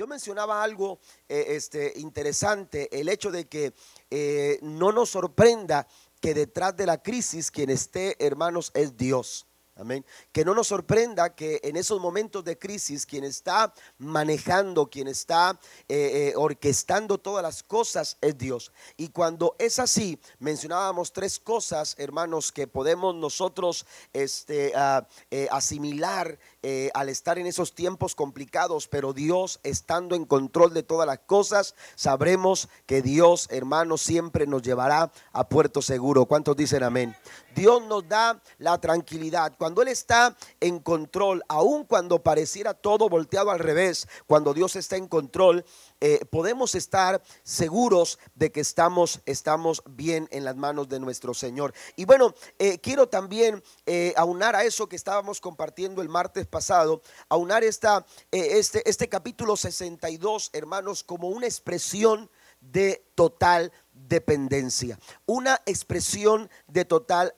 yo mencionaba algo eh, este, interesante, el hecho de que eh, no nos sorprenda que detrás de la crisis quien esté, hermanos, es Dios. Amén. Que no nos sorprenda que en esos momentos de crisis quien está manejando, quien está eh, orquestando todas las cosas es Dios. Y cuando es así, mencionábamos tres cosas, hermanos, que podemos nosotros este, ah, asimilar eh, al estar en esos tiempos complicados, pero Dios estando en control de todas las cosas, sabremos que Dios, hermano, siempre nos llevará a puerto seguro. ¿Cuántos dicen amén? Dios nos da la tranquilidad. Él está en control, aun cuando pareciera todo volteado al revés, cuando Dios está en control, eh, podemos estar seguros de que estamos, estamos bien en las manos de nuestro Señor. Y bueno, eh, quiero también eh, aunar a eso que estábamos compartiendo el martes pasado, aunar esta, este, este capítulo 62, hermanos, como una expresión de total dependencia. Una expresión de total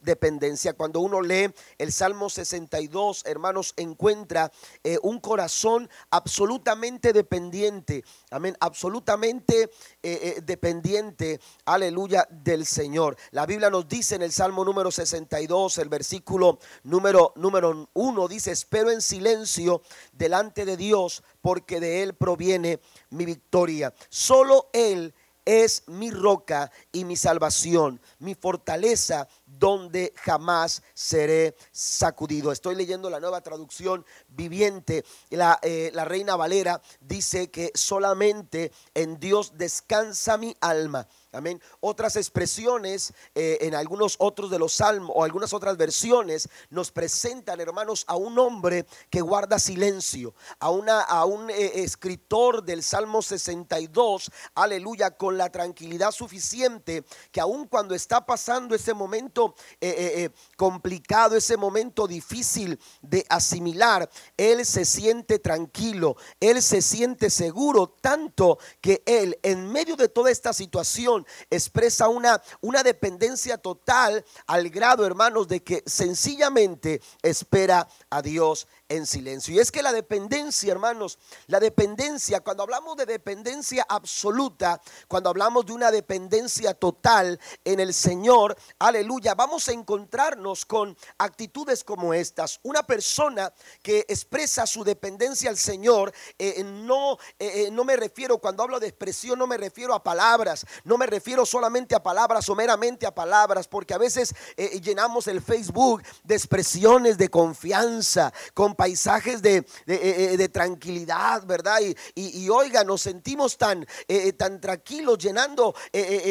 dependencia. Cuando uno lee el Salmo 62, hermanos, encuentra eh, un corazón absolutamente dependiente. Amén. Absolutamente eh, eh, dependiente. Aleluya del Señor. La Biblia nos dice en el Salmo número 62, el versículo número, número 1, dice, espero en silencio delante de Dios porque de Él proviene mi victoria. Solo Él es mi roca y mi salvación, mi fortaleza donde jamás seré sacudido. Estoy leyendo la nueva traducción viviente. La, eh, la Reina Valera dice que solamente en Dios descansa mi alma Amén. Otras expresiones eh, en algunos otros de los salmos o algunas otras versiones nos presentan, hermanos, a un hombre que guarda silencio, a, una, a un eh, escritor del Salmo 62, aleluya, con la tranquilidad suficiente que aun cuando está pasando ese momento eh, complicado, ese momento difícil de asimilar, él se siente tranquilo, él se siente seguro, tanto que él en medio de toda esta situación, expresa una, una dependencia total al grado, hermanos, de que sencillamente espera a Dios en silencio. Y es que la dependencia, hermanos, la dependencia, cuando hablamos de dependencia absoluta, cuando hablamos de una dependencia total en el Señor, aleluya, vamos a encontrarnos con actitudes como estas. Una persona que expresa su dependencia al Señor, eh, no, eh, eh, no me refiero, cuando hablo de expresión, no me refiero a palabras, no me refiero solamente a palabras o meramente a palabras, porque a veces llenamos el Facebook de expresiones de confianza, con paisajes de, eh, eh, tranquilidad, ¿verdad? Y, y, oiga, nos sentimos tan, eh, tan tranquilos llenando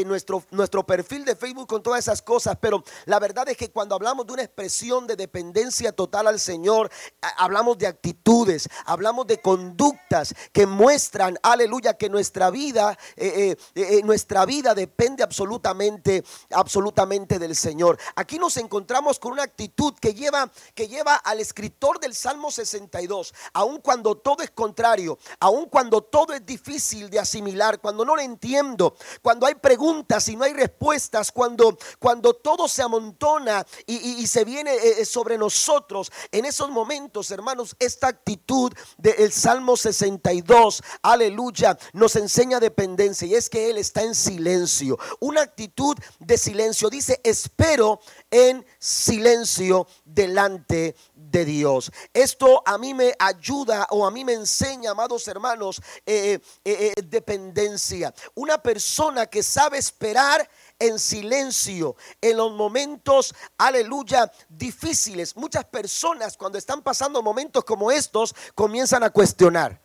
nuestro, nuestro perfil de Facebook con todas esas cosas, pero la verdad es que cuando hablamos de una expresión de dependencia total al Señor, hablamos de actitudes, hablamos de conductas que muestran, aleluya, que nuestra vida, nuestra vida depende absolutamente, absolutamente del Señor. Aquí nos encontramos con una actitud que lleva, que lleva al escritor del Salmo Salmo 62, aun cuando todo es contrario, aun cuando todo es difícil de asimilar, cuando no lo entiendo, cuando hay preguntas y no hay respuestas, cuando, cuando todo se amontona y, se viene eh, eh, sobre nosotros, en esos momentos, hermanos, esta actitud del Salmo 62, aleluya, nos enseña dependencia. Y es que Él está en silencio, una actitud de silencio. Dice, espero en silencio delante de Dios. Esto a mí me ayuda o a mí me enseña, amados hermanos, eh, eh, eh, dependencia. Una persona que sabe esperar en silencio en los momentos, aleluya, difíciles. Muchas personas cuando están pasando momentos como estos comienzan a cuestionar.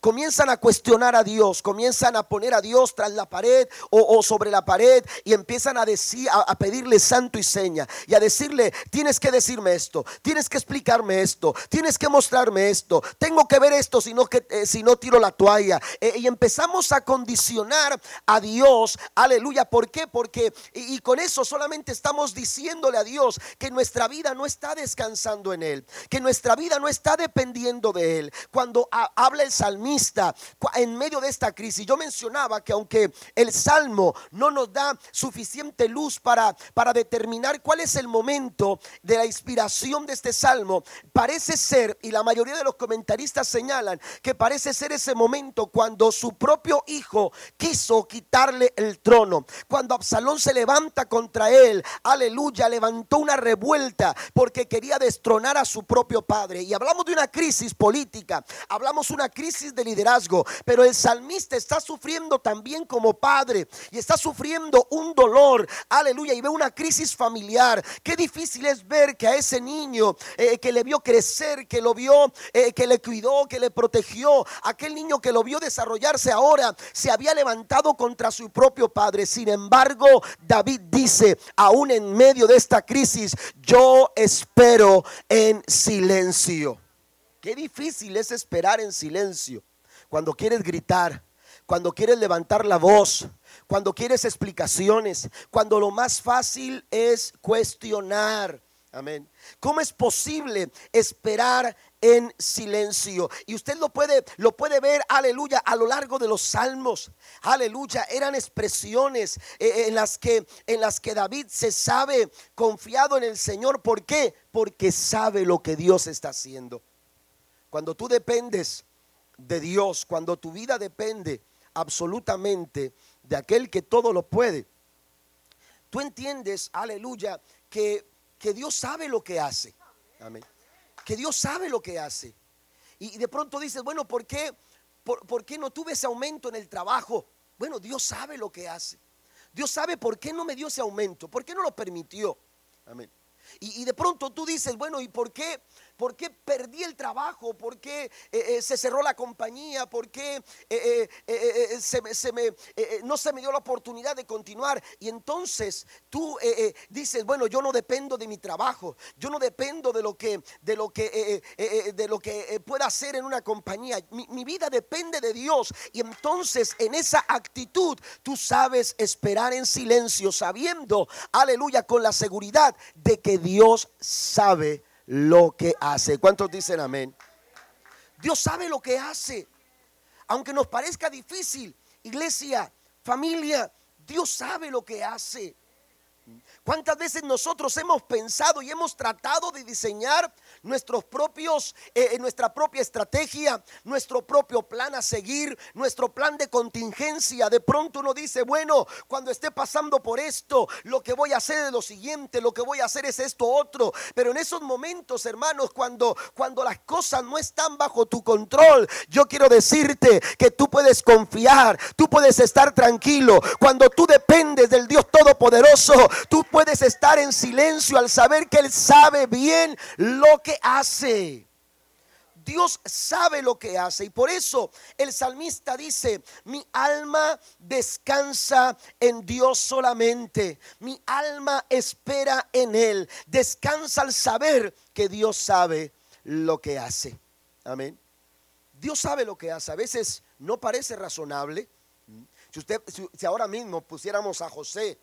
Comienzan a cuestionar a Dios, comienzan a poner a Dios tras la pared o, sobre la pared y empiezan a decir, a, pedirle santo y seña y a decirle, tienes que decirme esto, tienes que explicarme esto, tienes que mostrarme esto, tengo que ver esto si no, que, eh, si no tiro la toalla. Eh, y empezamos a condicionar a Dios, aleluya, ¿por qué? Porque, y, con eso solamente estamos diciéndole a Dios que nuestra vida no está descansando en Él, que nuestra vida no está dependiendo de Él. Cuando habla salmista en medio de esta crisis. Yo mencionaba que aunque el salmo no nos da suficiente luz para, para determinar cuál es el momento de la inspiración de este salmo, parece ser, y la mayoría de los comentaristas señalan, que parece ser ese momento cuando su propio hijo quiso quitarle el trono, cuando Absalón se levanta contra él, aleluya, levantó una revuelta porque quería destronar a su propio padre. Y hablamos de una crisis política, hablamos una crisis de liderazgo, pero el salmista está sufriendo también como padre y está sufriendo un dolor, aleluya, y ve una crisis familiar. Qué difícil es ver que a ese niño eh, que le vio crecer, que lo vio, eh, que le cuidó, que le protegió, aquel niño que lo vio desarrollarse ahora, se había levantado contra su propio padre. Sin embargo, David dice, aún en medio de esta crisis, yo espero en silencio. Qué difícil es esperar en silencio cuando quieres gritar, cuando quieres levantar la voz, cuando quieres explicaciones, cuando lo más fácil es cuestionar. Amén. ¿Cómo es posible esperar en silencio? Y usted lo puede lo puede ver, aleluya, a lo largo de los salmos. Aleluya, eran expresiones eh, eh, en las que en las que David se sabe confiado en el Señor, ¿por qué? Porque sabe lo que Dios está haciendo. Cuando tú dependes de Dios, cuando tu vida depende absolutamente de aquel que todo lo puede, tú entiendes, aleluya, que, que Dios sabe lo que hace. Amén. Que Dios sabe lo que hace. Y de pronto dices, bueno, ¿por qué, por, ¿por qué no tuve ese aumento en el trabajo? Bueno, Dios sabe lo que hace. Dios sabe por qué no me dio ese aumento, por qué no lo permitió. Amén. Y, y, de pronto tú dices, bueno, ¿y por qué ¿Por qué perdí el trabajo? ¿Por qué eh, eh, se cerró la compañía? ¿Por qué no se me dio la oportunidad de continuar? Y entonces tú eh, dices, bueno, yo no dependo de mi trabajo, yo no dependo de lo que, de lo que, lo que pueda hacer en una compañía. Mi vida depende de Dios. Y entonces en esa actitud tú sabes esperar en silencio, sabiendo, aleluya, con la seguridad de que Dios sabe lo que hace. ¿Cuántos dicen amén? Dios sabe lo que hace. Aunque nos parezca difícil, iglesia, familia, Dios sabe lo que hace. ¿Cuántas veces nosotros hemos pensado y hemos tratado de diseñar nuestros propios, eh, eh, nuestra propia estrategia, nuestro propio plan a seguir, nuestro plan de contingencia? De pronto uno dice, bueno, cuando esté pasando por esto, lo que voy a hacer es lo siguiente, lo que voy a hacer es esto otro. Pero en esos momentos, hermanos, cuando, cuando las cosas no están bajo tu control, yo quiero decirte que tú puedes confiar, tú puedes estar tranquilo. Cuando tú dependes del Dios Todopoderoso, tú puedes puedes estar en silencio al saber que Él sabe bien lo que hace. Dios sabe lo que hace y por eso el salmista dice, mi alma descansa en Dios solamente, mi alma espera en Él, descansa al saber que Dios sabe lo que hace. Amén. Dios sabe lo que hace, a veces no parece razonable. Si, usted, si ahora mismo pusiéramos a José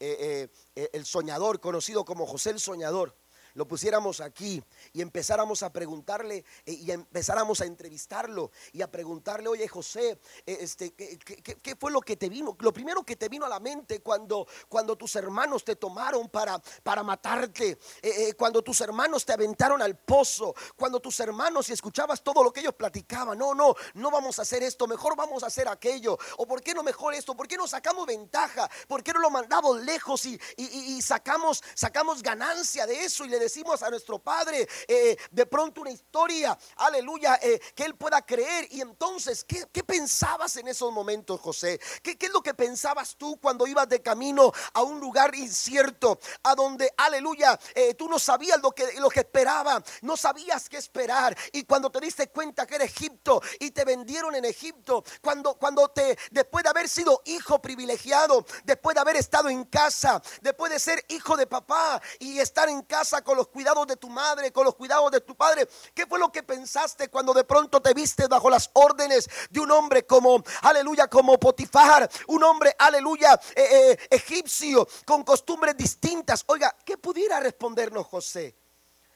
eh, eh, el soñador, conocido como José el Soñador, lo pusiéramos aquí y empezáramos a preguntarle eh, y empezáramos a entrevistarlo y a preguntarle, oye José, eh, este, ¿qué, fue lo que te vino? Lo primero que te vino a la mente cuando, cuando tus hermanos te tomaron para, para matarte, eh, cuando tus hermanos te aventaron al pozo, cuando tus hermanos y escuchabas todo lo que ellos platicaban, no, no, no vamos a hacer esto, mejor vamos a hacer aquello, o por qué no mejor esto, por qué no sacamos ventaja, por qué no lo mandamos lejos y, y sacamos, sacamos ganancia de eso y le decimos a nuestro Padre eh, de pronto una historia, aleluya, eh, que Él pueda creer. Y entonces, ¿qué, pensabas en esos momentos, José? ¿Qué, es lo que pensabas tú cuando ibas de camino a un lugar incierto, a donde, aleluya, eh, tú no sabías lo que, lo esperaba, no sabías qué esperar? Y cuando te diste cuenta que era Egipto y te vendieron en Egipto, cuando, cuando te, después de haber sido hijo privilegiado, después de haber estado en casa, después de ser hijo de papá y estar en casa con los cuidados de tu madre, con los cuidados de tu padre. ¿Qué fue lo que pensaste cuando de pronto te viste bajo las órdenes de un hombre como, aleluya, como Potifar, un hombre, aleluya, eh, eh, egipcio, con costumbres distintas? Oiga, ¿qué pudiera respondernos José?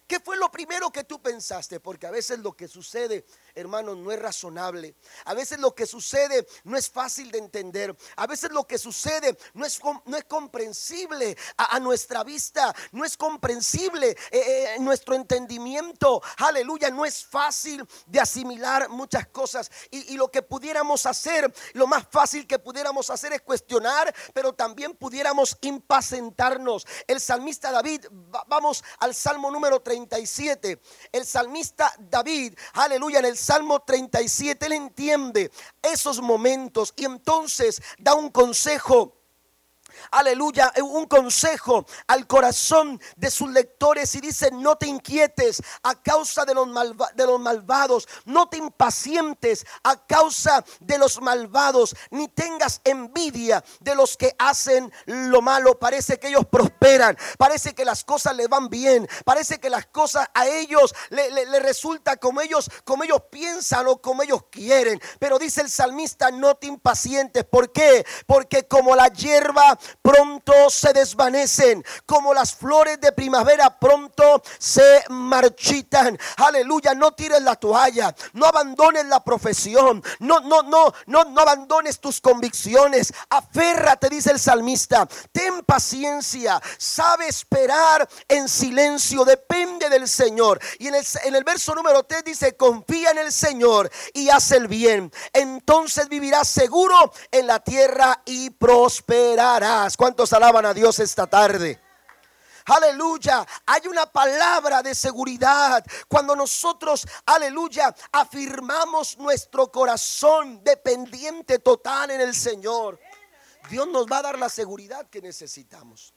¿Qué fue lo primero que tú pensaste? Porque a veces lo que sucede, hermano, no es razonable. A veces lo que sucede no es fácil de entender. A veces lo que sucede no es, no es comprensible a, nuestra vista. No es comprensible eh, eh, nuestro entendimiento. Aleluya, no es fácil de asimilar muchas cosas. Y, y lo que pudiéramos hacer, lo más fácil que pudiéramos hacer es cuestionar, pero también pudiéramos impacientarnos. El salmista David, vamos al Salmo número 30 37. El salmista David, aleluya, en el Salmo 37, él entiende esos momentos y entonces da un consejo aleluya, un consejo al corazón de sus lectores y dice, no te inquietes a causa de los, de los malvados, no te impacientes a causa de los malvados, ni tengas envidia de los que hacen lo malo. Parece que ellos prosperan, parece que las cosas les van bien, parece que las cosas a ellos le, le resulta como ellos, como ellos piensan o como ellos quieren. Pero dice el salmista, no te impacientes. ¿Por qué? Porque como la hierba pronto se desvanecen, como las flores de primavera pronto se marchitan. Aleluya, no tires la toalla, no abandones la profesión, no, no, no, no, no abandones tus convicciones. Aférrate, dice el salmista, ten paciencia, sabe esperar en silencio, depende del Señor. Y en el, en el verso número 3 dice, confía en el Señor y haz el bien. Entonces vivirás seguro en la tierra y prosperarás. ¿Cuántos alaban a Dios esta tarde? Aleluya. Hay una palabra de seguridad. Cuando nosotros, aleluya, afirmamos nuestro corazón dependiente total en el Señor. Dios nos va a dar la seguridad que necesitamos.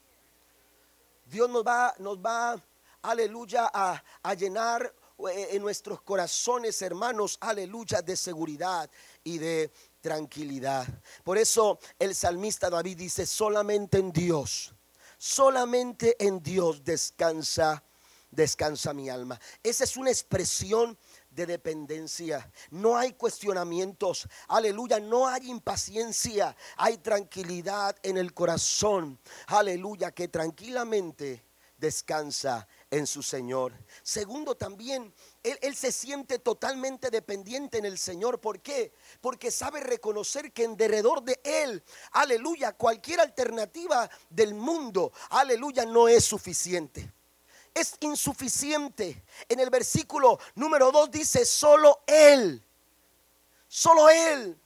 Dios nos va, nos va, aleluya, a, a llenar eh, en nuestros corazones, hermanos, aleluya, de seguridad y de tranquilidad. Por eso el salmista David dice, solamente en Dios, solamente en Dios descansa, descansa mi alma. Esa es una expresión de dependencia. No hay cuestionamientos. Aleluya. No hay impaciencia. Hay tranquilidad en el corazón. Aleluya. Que tranquilamente descansa en su Señor. Segundo, también él, se siente totalmente dependiente en el Señor. ¿Por qué? Porque sabe reconocer que en derredor de Él, aleluya, cualquier alternativa del mundo, aleluya, no es suficiente. Es insuficiente. En el versículo número 2 dice, solo Él, solo Él.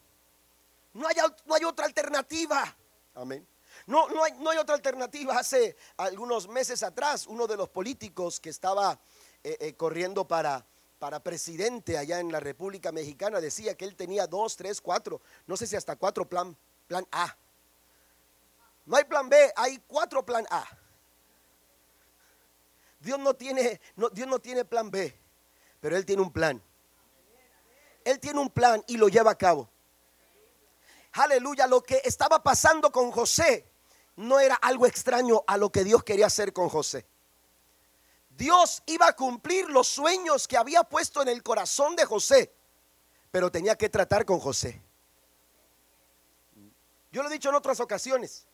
No hay, no hay otra alternativa. Amén. No, no, hay, no hay otra alternativa. Hace algunos meses atrás, uno de los políticos que estaba eh, eh, corriendo para, para presidente allá en la República Mexicana decía que él tenía dos, tres, cuatro, no sé si hasta cuatro plan, plan A. No hay plan B, hay cuatro plan A. Dios no tiene, no, Dios no tiene plan B, pero Él tiene un plan. Él tiene un plan y lo lleva a cabo. Aleluya, lo que estaba pasando con José no era algo extraño a lo que Dios quería hacer con José. Dios iba a cumplir los sueños que había puesto en el corazón de José, pero tenía que tratar con José. Yo lo he dicho en otras ocasiones.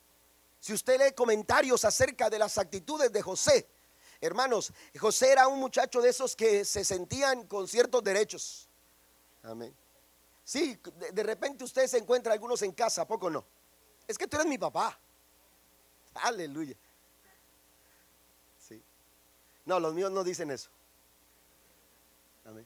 Si usted lee comentarios acerca de las actitudes de José, hermanos, José era un muchacho de esos que se sentían con ciertos derechos. Amén. Sí, de, repente usted se encuentra algunos en casa, ¿a poco no? Es que tú eres mi papá. Aleluya. No, los míos no dicen eso. Amén.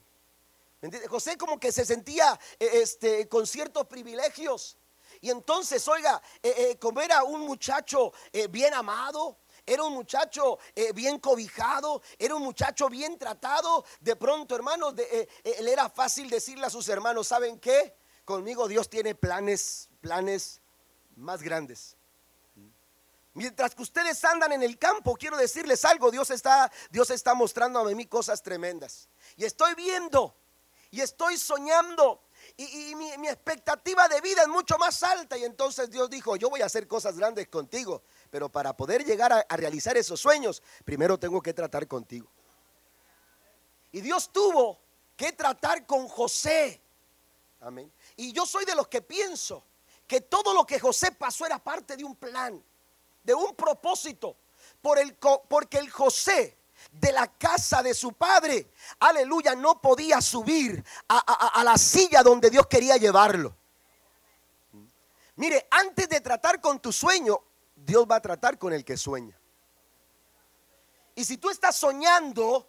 José como que se sentía eh, este, con ciertos privilegios. Y entonces, oiga, eh, eh, como era un muchacho bien amado, era un muchacho bien cobijado, era un muchacho bien tratado, de pronto, hermanos, le era fácil decirle a sus hermanos, ¿saben qué? Conmigo Dios tiene planes, planes más grandes. Mientras que ustedes andan en el campo, quiero decirles algo, Dios está, Dios está mostrando a mí cosas tremendas. Y estoy viendo, y estoy soñando, y, mi, expectativa de vida es mucho más alta. Y entonces Dios dijo, yo voy a hacer cosas grandes contigo, pero para poder llegar a, a realizar esos sueños, primero tengo que tratar contigo. Y Dios tuvo que tratar con José. Amén. Y yo soy de los que pienso que todo lo que José pasó era parte de un plan de un propósito, por el, porque el José de la casa de su padre, aleluya, no podía subir a, la silla donde Dios quería llevarlo. Mire, antes de tratar con tu sueño, Dios va a tratar con el que sueña. Y si tú estás soñando,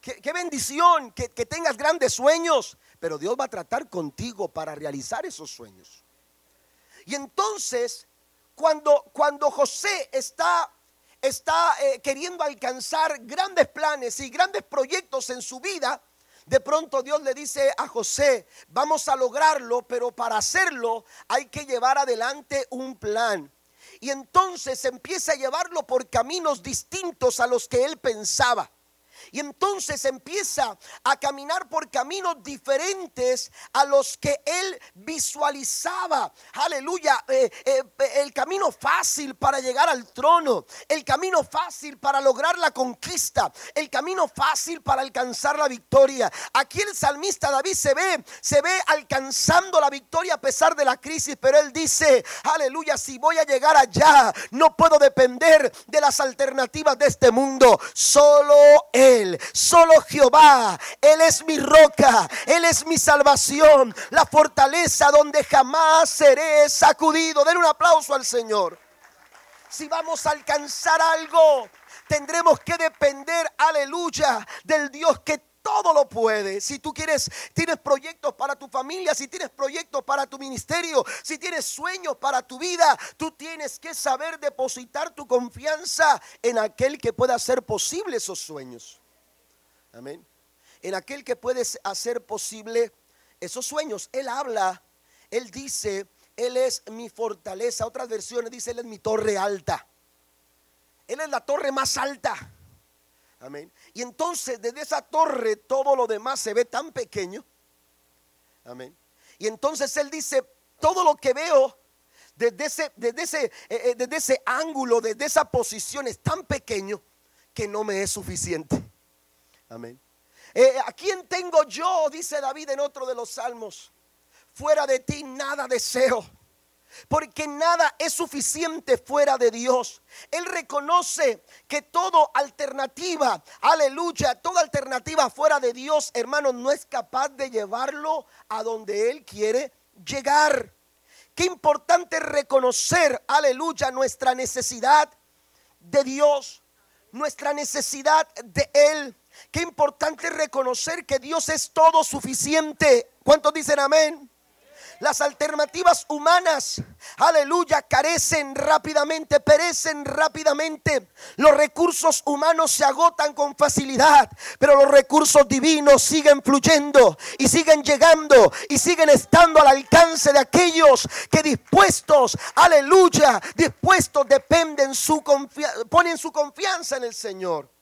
qué, bendición que, que tengas grandes sueños, pero Dios va a tratar contigo para realizar esos sueños. Y entonces, cuando, cuando José está está eh, queriendo alcanzar grandes planes y grandes proyectos en su vida, de pronto Dios le dice a José, vamos a lograrlo, pero para hacerlo hay que llevar adelante un plan. Y entonces empieza a llevarlo por caminos distintos a los que él pensaba. Y entonces empieza a caminar por caminos diferentes a los que él visualizaba. Aleluya. Eh, eh, el camino fácil para llegar al trono. El camino fácil para lograr la conquista. El camino fácil para alcanzar la victoria. Aquí el salmista David se ve, se ve alcanzando la victoria a pesar de la crisis. Pero él dice, aleluya, si voy a llegar allá, no puedo depender de las alternativas de este mundo. Solo él solo Jehová. Él es mi roca, Él es mi salvación, la fortaleza donde jamás seré sacudido. Den un aplauso al Señor. Si vamos a alcanzar algo, tendremos que depender, aleluya, del Dios que todo lo puede. Si tú quieres, tienes proyectos para tu familia, si tienes proyectos para tu ministerio, si tienes sueños para tu vida, tú tienes que saber depositar tu confianza en aquel que pueda hacer posible esos sueños. Amén. En aquel que puede hacer posible esos sueños. Él habla, él dice, Él es mi fortaleza. Otras versiones dice, Él es mi torre alta. Él es la torre más alta. Amén. Y entonces desde esa torre todo lo demás se ve tan pequeño. Amén. Y entonces Él dice, todo lo que veo desde ese, desde ese, eh, eh, desde ese ángulo, desde esa posición es tan pequeño que no me es suficiente. Amén. Eh, ¿A quién tengo yo? Dice David en otro de los salmos. Fuera de ti nada deseo. Porque nada es suficiente fuera de Dios. Él reconoce que toda alternativa, aleluya, toda alternativa fuera de Dios, hermano, no es capaz de llevarlo a donde Él quiere llegar. Qué importante reconocer, aleluya, nuestra necesidad de Dios, nuestra necesidad de Él. Qué importante reconocer que Dios es todo suficiente. ¿Cuántos dicen amén? Las alternativas humanas, aleluya, carecen rápidamente, perecen rápidamente. Los recursos humanos se agotan con facilidad, pero los recursos divinos siguen fluyendo y siguen llegando y siguen estando al alcance de aquellos que dispuestos, aleluya, dispuestos dependen su ponen su confianza en el Señor.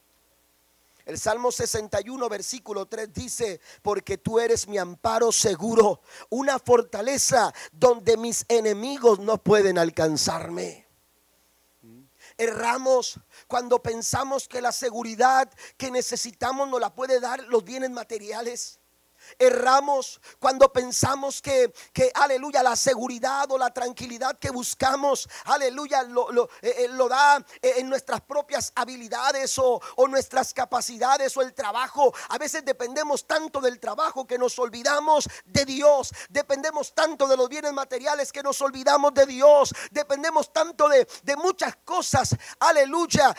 El Salmo 61, versículo 3 dice, porque tú eres mi amparo seguro, una fortaleza donde mis enemigos no pueden alcanzarme. Erramos cuando pensamos que la seguridad que necesitamos nos la puede dar los bienes materiales. Erramos cuando pensamos que, que, aleluya, la seguridad o la tranquilidad que buscamos, aleluya, lo, lo, eh, eh, lo da eh, en nuestras propias habilidades o, o, nuestras capacidades o el trabajo. A veces dependemos tanto del trabajo que nos olvidamos de Dios. Dependemos tanto de los bienes materiales que nos olvidamos de Dios. Dependemos tanto de, de muchas cosas, aleluya,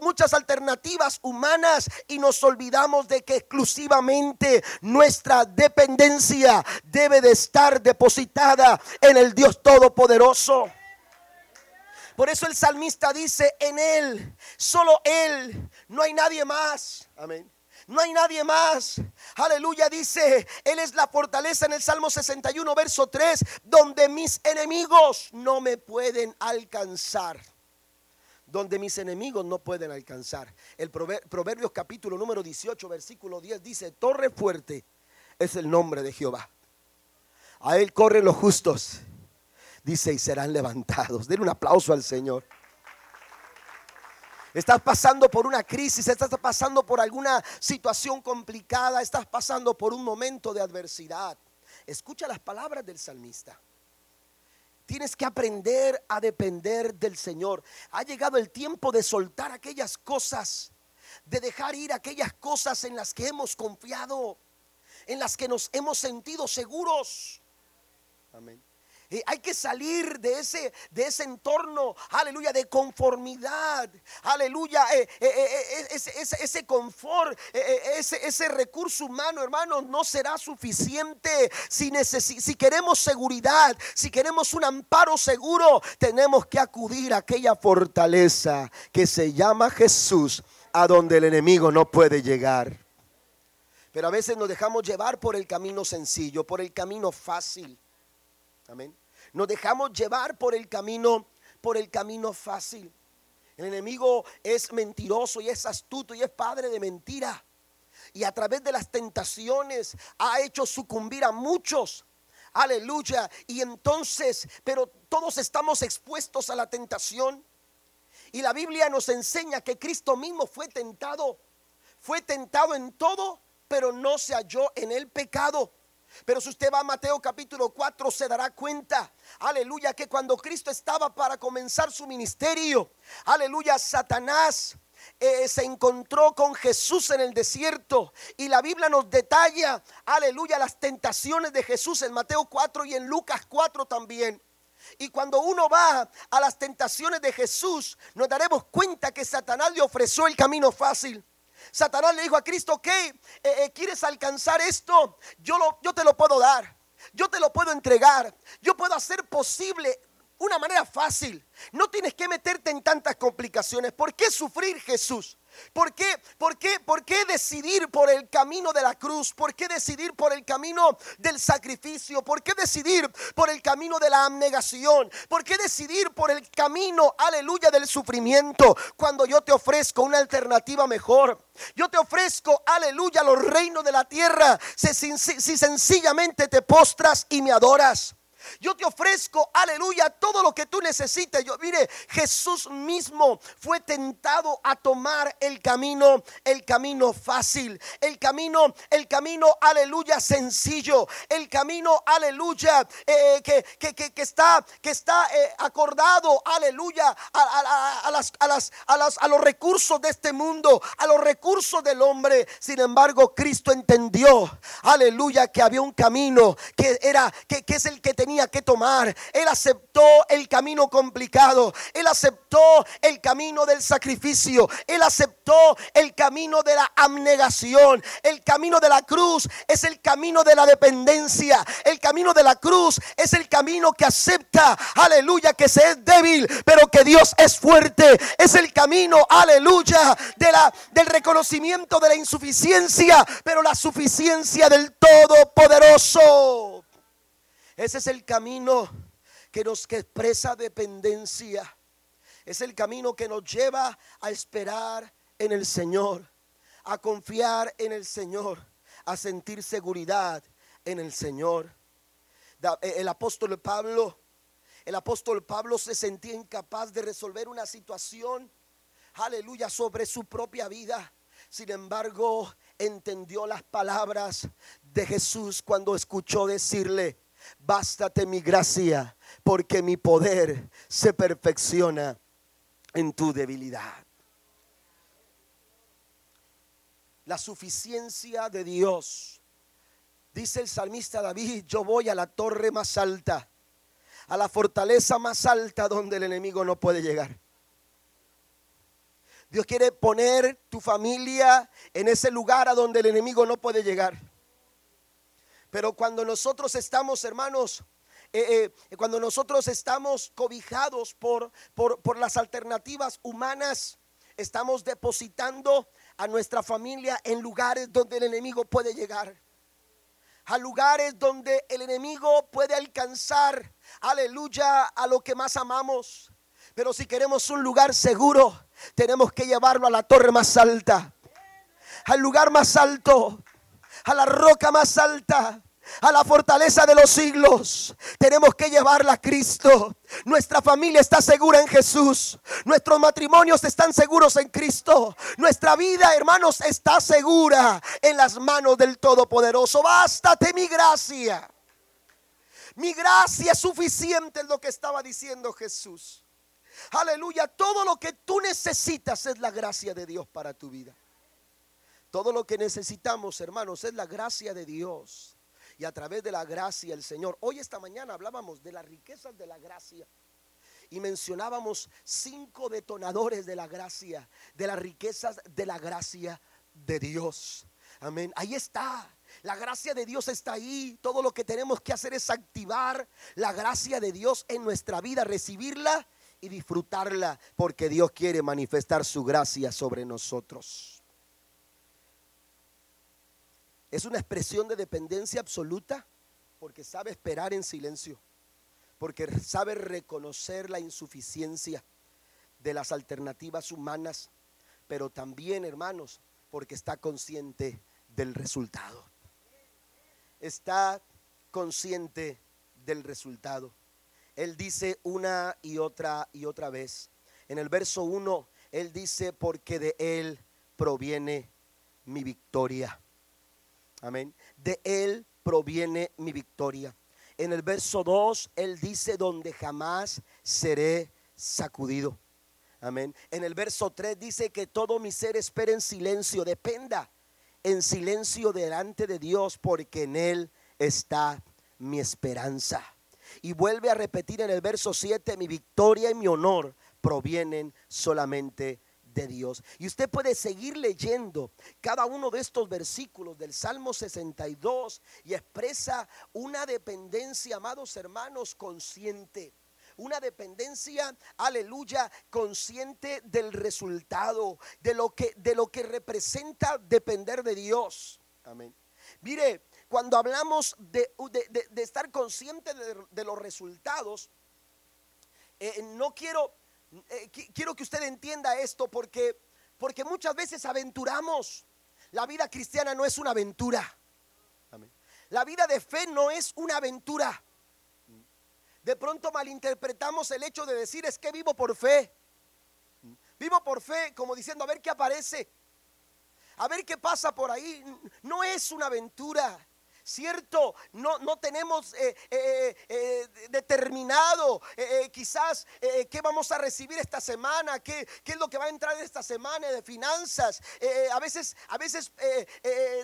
muchas alternativas humanas y nos olvidamos de que exclusivamente nuestra nuestra dependencia debe de estar depositada en el Dios Todopoderoso. Por eso el salmista dice, en Él, solo Él, no hay nadie más. Amén. No hay nadie más. Aleluya, dice, Él es la fortaleza en el Salmo 61, verso 3, donde mis enemigos no me pueden alcanzar donde mis enemigos no pueden alcanzar. El Proverbios capítulo número 18, versículo 10 dice, torre fuerte es el nombre de Jehová. A Él corren los justos, dice, y serán levantados. Den un aplauso al Señor. Estás pasando por una crisis, estás pasando por alguna situación complicada, estás pasando por un momento de adversidad. Escucha las palabras del salmista. Tienes que aprender a depender del Señor. Ha llegado el tiempo de soltar aquellas cosas de dejar ir aquellas cosas en las que hemos confiado, en las que nos hemos sentido seguros. Amén. Eh, hay que salir de ese, de ese entorno, aleluya, de conformidad, aleluya, eh, eh, ese, confort, ese, ese, recurso humano, hermanos, no será suficiente. Si, si queremos seguridad, si queremos un amparo seguro, tenemos que acudir a aquella fortaleza que se llama Jesús, a donde el enemigo no puede llegar. Pero a veces nos dejamos llevar por el camino sencillo, por el camino fácil. Amén. Nos dejamos llevar por el camino, por el camino fácil. El enemigo es mentiroso y es astuto y es padre de mentira. Y a través de las tentaciones ha hecho sucumbir a muchos. Aleluya. Y entonces, pero todos estamos expuestos a la tentación. Y la Biblia nos enseña que Cristo mismo fue tentado. Fue tentado en todo, pero no se halló en el pecado. Pero si usted va a Mateo capítulo 4 se dará cuenta, aleluya, que cuando Cristo estaba para comenzar su ministerio, aleluya, Satanás eh, se encontró con Jesús en el desierto y la Biblia nos detalla, aleluya, las tentaciones de Jesús en Mateo 4 y en Lucas 4 también. Y cuando uno va a las tentaciones de Jesús, nos daremos cuenta que Satanás le ofreció el camino fácil. Satanás le dijo a Cristo, ok, eh, eh, ¿quieres alcanzar esto? Yo, lo, yo te lo puedo dar. Yo te lo puedo entregar. Yo puedo hacer posible una manera fácil. No tienes que meterte en tantas complicaciones. ¿Por qué sufrir Jesús? ¿Por qué, por, qué, ¿Por qué decidir por el camino de la cruz? ¿Por qué decidir por el camino del sacrificio? ¿Por qué decidir por el camino de la abnegación? ¿Por qué decidir por el camino, aleluya, del sufrimiento? Cuando yo te ofrezco una alternativa mejor. Yo te ofrezco, aleluya, los reinos de la tierra. si, si sencillamente te postras y me adoras. Yo te ofrezco, aleluya, todo lo que tú necesites. Yo, mire, Jesús mismo fue tentado a tomar el camino, el camino fácil, el camino, el camino, aleluya, sencillo, el camino, aleluya, eh, que, que, que, está, que está eh, acordado, aleluya, a, las, a, las, a, las, a los recursos de este mundo, a los recursos del hombre. Sin embargo, Cristo entendió, aleluya, que había un camino que era, que, que es el que tenía que tomar. Él aceptó el camino complicado. Él aceptó el camino del sacrificio. Él aceptó el camino de la abnegación. El camino de la cruz es el camino de la dependencia. El camino de la cruz es el camino que acepta, aleluya, que se es débil, pero que Dios es fuerte. Es el camino, aleluya, de la, del reconocimiento de la insuficiencia, pero la suficiencia del Todopoderoso. Ese es el camino que nos expresa dependencia. Es el camino que nos lleva a esperar en el Señor, a confiar en el Señor, a sentir seguridad en el Señor. Eh, el apóstol Pablo, el apóstol Pablo se sentía incapaz de resolver una situación, aleluya, sobre su propia vida. Sin embargo, entendió las palabras de Jesús cuando escuchó decirle, Bástate mi gracia, porque mi poder se perfecciona en tu debilidad. La suficiencia de Dios. Dice el salmista David, yo voy a la torre más alta, a la fortaleza más alta donde el enemigo no puede llegar. Dios quiere poner tu familia en ese lugar a donde el enemigo no puede llegar. Pero cuando nosotros estamos, hermanos, eh, eh, cuando nosotros estamos cobijados por, por, las alternativas humanas, estamos depositando a nuestra familia en lugares donde el enemigo puede llegar. A lugares donde el enemigo puede alcanzar, aleluya, a lo que más amamos. Pero si queremos un lugar seguro, tenemos que llevarlo a la torre más alta, al lugar más alto a la roca más alta, a la fortaleza de los siglos. Tenemos que llevarla a Cristo. Nuestra familia está segura en Jesús. Nuestros matrimonios están seguros en Cristo. Nuestra vida, hermanos, está segura en las manos del Todopoderoso. Bástate mi gracia. Mi gracia es suficiente en lo que estaba diciendo Jesús. Aleluya. Todo lo que tú necesitas es la gracia de Dios para tu vida. Todo lo que necesitamos, hermanos, es la gracia de Dios. Y a través de la gracia el Señor. Hoy esta mañana hablábamos de las riquezas de la gracia. Y mencionábamos cinco detonadores de la gracia, de las riquezas de la gracia de Dios. Amén. Ahí está. La gracia de Dios está ahí. Todo lo que tenemos que hacer es activar la gracia de Dios en nuestra vida, recibirla y disfrutarla, porque Dios quiere manifestar su gracia sobre nosotros. Es una expresión de dependencia absoluta porque sabe esperar en silencio, porque sabe reconocer la insuficiencia de las alternativas humanas, pero también, hermanos, porque está consciente del resultado. Está consciente del resultado. Él dice una y otra y otra vez. En el verso 1, Él dice, porque de Él proviene mi victoria. Amén. De Él proviene mi victoria. En el verso 2, Él dice, donde jamás seré sacudido. Amén. En el verso 3 dice que todo mi ser espera en silencio, dependa en silencio delante de Dios, porque en Él está mi esperanza. Y vuelve a repetir en el verso 7, mi victoria y mi honor provienen solamente de de Dios. Y usted puede seguir leyendo cada uno de estos versículos del Salmo 62 y expresa una dependencia, amados hermanos, consciente una dependencia, aleluya, consciente del resultado, de lo que, de lo que representa depender de Dios. Amén. Mire, cuando hablamos de, de, estar consciente de, los resultados, eh, no quiero eh, quiero que usted entienda esto porque, porque muchas veces aventuramos. La vida cristiana no es una aventura. La vida de fe no es una aventura. De pronto malinterpretamos el hecho de decir es que vivo por fe. Vivo por fe como diciendo a ver qué aparece. A ver qué pasa por ahí. No es una aventura. Cierto, no, no tenemos eh, eh, eh, determinado quizás qué vamos a recibir esta semana, qué, qué, es lo que va a entrar esta semana de finanzas. a veces, a veces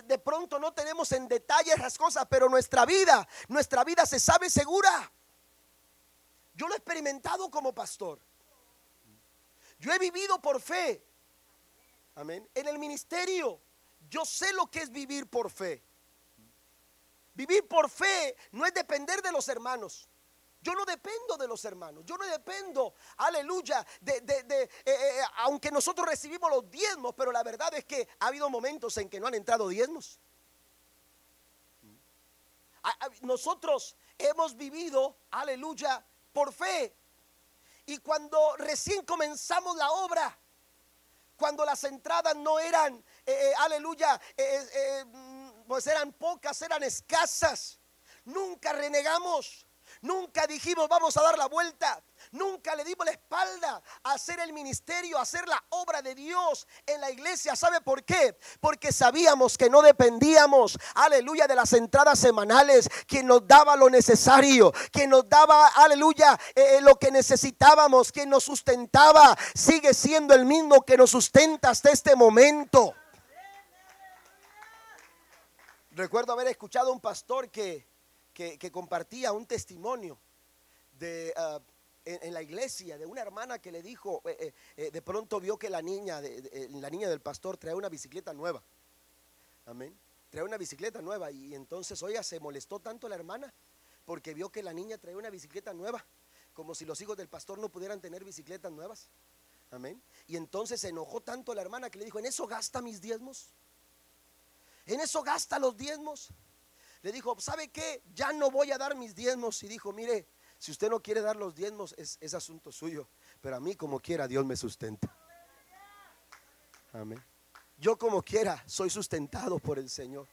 de pronto no tenemos en detalle las cosas, pero nuestra vida, nuestra vida se sabe segura. Yo lo he experimentado como pastor. Yo he vivido por fe. Amén. En el ministerio, yo sé lo que es vivir por fe. Vivir por fe no es depender de los hermanos. Yo no dependo de los hermanos. Yo no dependo, aleluya, de, eh, eh, aunque nosotros recibimos los diezmos, pero la verdad es que ha habido momentos en que no han entrado diezmos. Nosotros hemos vivido, aleluya, por fe. Y cuando recién comenzamos la obra, cuando las entradas no eran, eh, aleluya, pues eran pocas, eran escasas. Nunca renegamos, nunca dijimos vamos a dar la vuelta, nunca le dimos la espalda a hacer el ministerio, a hacer la obra de Dios en la iglesia. ¿Sabe por qué? Porque sabíamos que no dependíamos, aleluya, de las entradas semanales, quien nos daba lo necesario, quien nos daba, aleluya, eh, eh, lo que necesitábamos, quien nos sustentaba, sigue siendo el mismo que nos sustenta hasta este momento. Recuerdo haber escuchado a un pastor que, compartía un testimonio de, ah, en, la iglesia de una hermana que le dijo, eh, eh, eh, de pronto vio que la niña, la niña del pastor trae una bicicleta nueva. Amén. Trae una bicicleta nueva y entonces, oiga, se molestó tanto la hermana porque vio que la niña trae una bicicleta nueva, como si los hijos del pastor no pudieran tener bicicletas nuevas. Amén. Y entonces se enojó tanto la hermana que le dijo, ¿en eso gasta mis diezmos? En eso gasta los diezmos. Le dijo, ¿sabe qué? Ya no voy a dar mis diezmos. Y dijo, mire, si usted no quiere dar los diezmos, es, asunto suyo. Pero a mí como quiera, Dios me sustenta. Amén. Yo como quiera, soy sustentado por el Señor.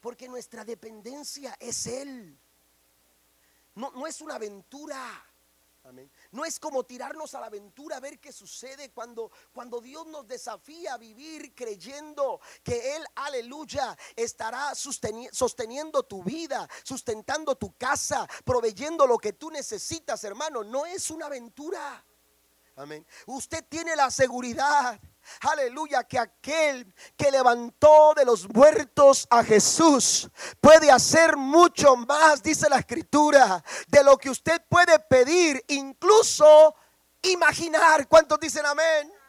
Porque nuestra dependencia es Él. No, no es una aventura. No es como tirarnos a la aventura a ver qué sucede cuando, cuando Dios nos desafía a vivir creyendo que Él, aleluya, estará sosteniendo tu vida, sustentando tu casa, proveyendo lo que tú necesitas, hermano. No es una aventura. Amén. Usted tiene la seguridad. Aleluya, que aquel que levantó de los muertos a Jesús puede hacer mucho más, dice la escritura, de lo que usted puede pedir, incluso imaginar. ¿Cuántos dicen amén?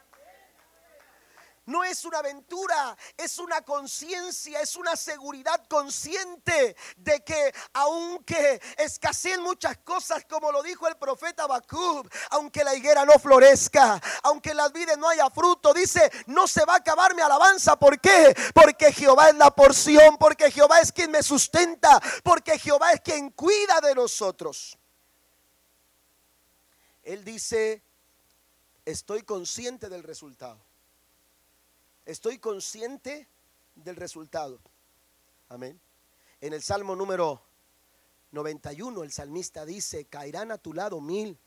No es una aventura, es una conciencia, es una seguridad consciente de que aunque escaseen muchas cosas, como lo dijo el profeta Bacub, aunque la higuera no florezca, aunque las vides no haya fruto, dice, no se va a acabar mi alabanza. ¿Por qué? Porque Jehová es la porción, porque Jehová es quien me sustenta, porque Jehová es quien cuida de nosotros. Él dice, estoy consciente del resultado. Estoy consciente del resultado. Amén. En el Salmo número 91, el salmista dice, caerán a tu lado mil,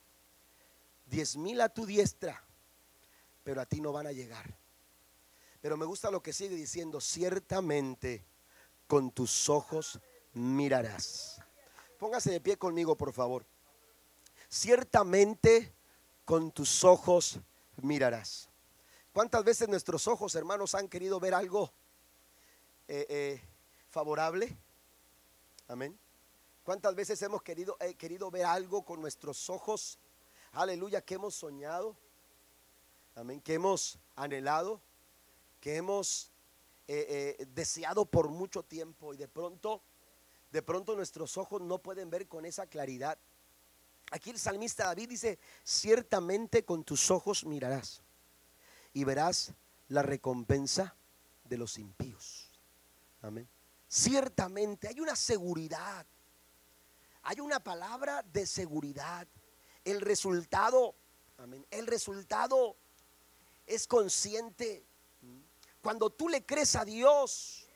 diez mil a tu diestra, pero a ti no van a llegar. Pero me gusta lo que sigue diciendo, ciertamente con tus ojos mirarás. Póngase de pie conmigo, por favor. Ciertamente con tus ojos mirarás. ¿Cuántas veces nuestros ojos, hermanos, han querido ver algo eh, eh, favorable? Amén. ¿Cuántas veces hemos querido, eh, querido ver algo con nuestros ojos? Aleluya, que hemos soñado. Amén. Que hemos anhelado. Que hemos deseado por mucho tiempo. Y de pronto, de pronto nuestros ojos no pueden ver con esa claridad. Aquí el salmista David dice, ciertamente con tus ojos mirarás y verás la recompensa de los impíos. Amén. Ciertamente hay una seguridad, hay una palabra de seguridad. El resultado, amén, el resultado es consciente. Cuando tú le crees a Dios,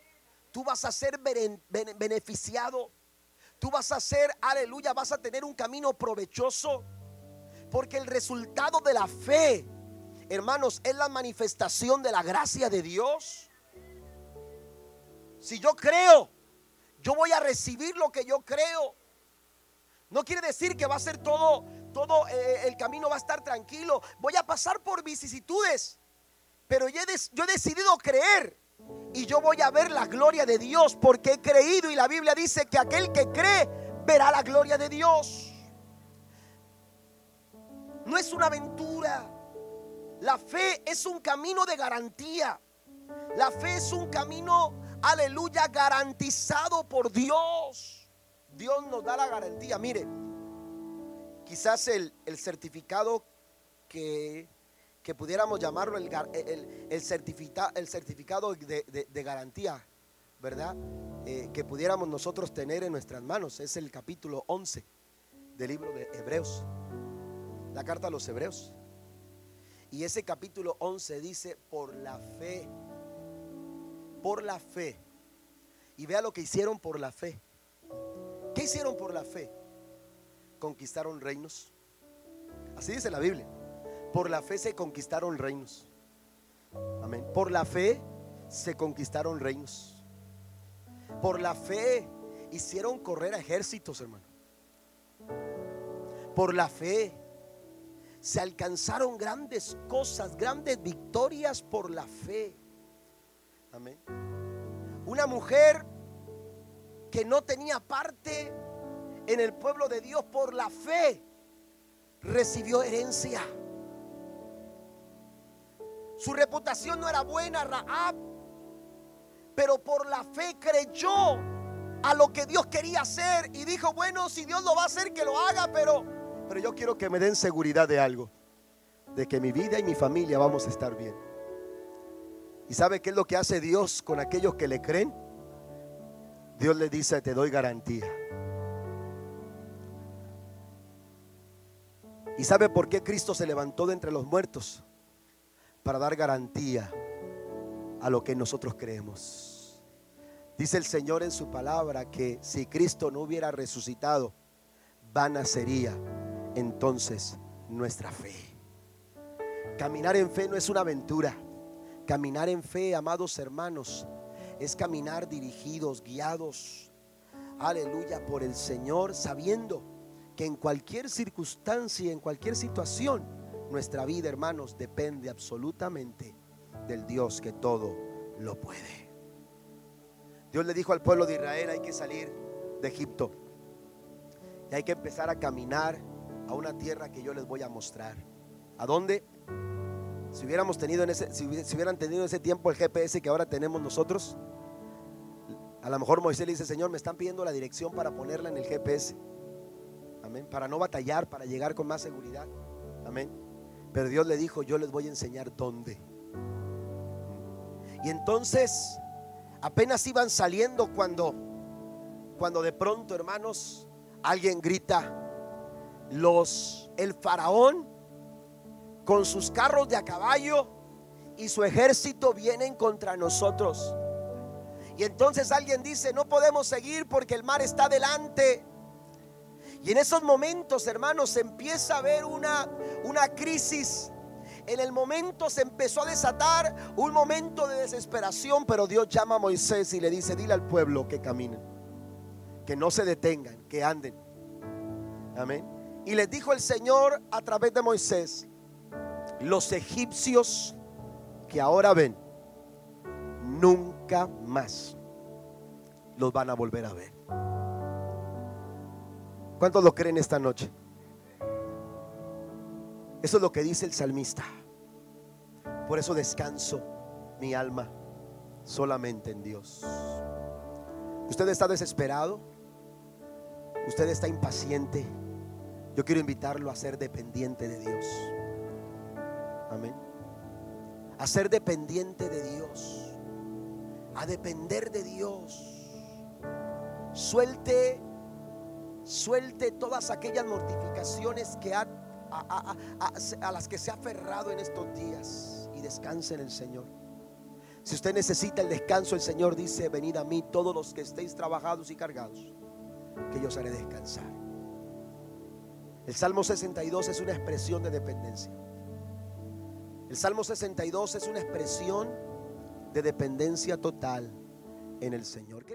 tú vas a ser beneficiado. Tú vas a ser, aleluya, vas a tener un camino provechoso. Porque el resultado de la fe hermanos, es la manifestación de la gracia de Dios. Si yo creo, yo voy a recibir lo que yo creo. No quiere decir que va a ser todo, todo eh, el camino va a estar tranquilo. Voy a pasar por vicisitudes, pero yo he, decidido creer. Y yo voy a ver la gloria de Dios porque he creído y la Biblia dice que aquel que cree verá la gloria de Dios. No es una aventura. La fe es un camino de garantía. La fe es un camino, aleluya, garantizado por Dios. Dios nos da la garantía. Mire, quizás el, certificado que, pudiéramos llamarlo el, el, certificado de, garantía, ¿verdad? Eh, que pudiéramos nosotros tener en nuestras manos. Es el capítulo 11 del libro de Hebreos. La carta a los Hebreos. Y ese capítulo 11 dice, por la fe, por la fe. Y vea lo que hicieron por la fe. ¿Qué hicieron por la fe? Conquistaron reinos. Así dice la Biblia. Por la fe se conquistaron reinos. Amén. Por la fe se conquistaron reinos. Por la fe hicieron correr ejércitos, hermano. Por la fe se alcanzaron grandes cosas, grandes victorias por la fe. Amén. Una mujer que no tenía parte en el pueblo de Dios por la fe, recibió herencia. Su reputación no era buena, Raab, pero por la fe creyó a lo que Dios quería hacer y dijo, bueno, si Dios lo va a hacer, que lo haga, pero pero yo quiero que me den seguridad de algo, de que mi vida y mi familia vamos a estar bien. ¿Y sabe qué es lo que hace Dios con aquellos que le creen? Dios le dice, te doy garantía. ¿Y sabe por qué Cristo se levantó de entre los muertos? Para dar garantía a lo que nosotros creemos. Dice el Señor en su palabra que si Cristo no hubiera resucitado, vana sería entonces nuestra fe. Caminar en fe no es una aventura. Caminar en fe, amados hermanos, es caminar dirigidos, guiados, aleluya, por el Señor, sabiendo que en cualquier circunstancia, en cualquier situación, Nuestra vida, hermanos, depende absolutamente del Dios que todo lo puede. Dios le dijo al pueblo de Israel, hay que salir de Egipto. Y hay que empezar a caminar a una tierra que yo les voy a mostrar. ¿A dónde? Si hubiéramos tenido en ese, si hubieran tenido ese tiempo el GPS que ahora tenemos nosotros, a lo mejor Moisés le dice, Señor, me están pidiendo la dirección para ponerla en el GPS. Amén. Para no batallar, para llegar con más seguridad. Amén. Pero Dios le dijo, yo les voy a enseñar dónde. Y entonces, apenas iban saliendo cuando, cuando de pronto, hermanos, alguien grita, los, el faraón con sus carros de a caballo y su ejército vienen contra nosotros. Y entonces alguien dice, no podemos seguir porque el mar está delante. Y en esos momentos, hermanos, se empieza a ver una, una crisis. En el momento se empezó a desatar un momento de desesperación, pero Dios llama a Moisés y le dice, dile al pueblo que caminen, que no se detengan, que anden. Amén. Y les dijo el Señor a través de Moisés, los egipcios que ahora ven, nunca más los van a volver a ver. ¿Cuántos lo creen esta noche? Eso es lo que dice el salmista. Por eso descanso mi alma solamente en Dios. Usted está desesperado. Usted está impaciente. Yo quiero invitarlo a ser dependiente de Dios. Amén. A ser dependiente de Dios. A depender de Dios. Suelte, suelte todas aquellas mortificaciones que ha a, las que se ha aferrado en estos días y descanse en el Señor. Si usted necesita el descanso, el Señor dice, venid a mí todos los que estéis trabajados y cargados, que yo os haré descansar. El Salmo 62 es una expresión de dependencia. El Salmo 62 es una expresión de dependencia total en el Señor.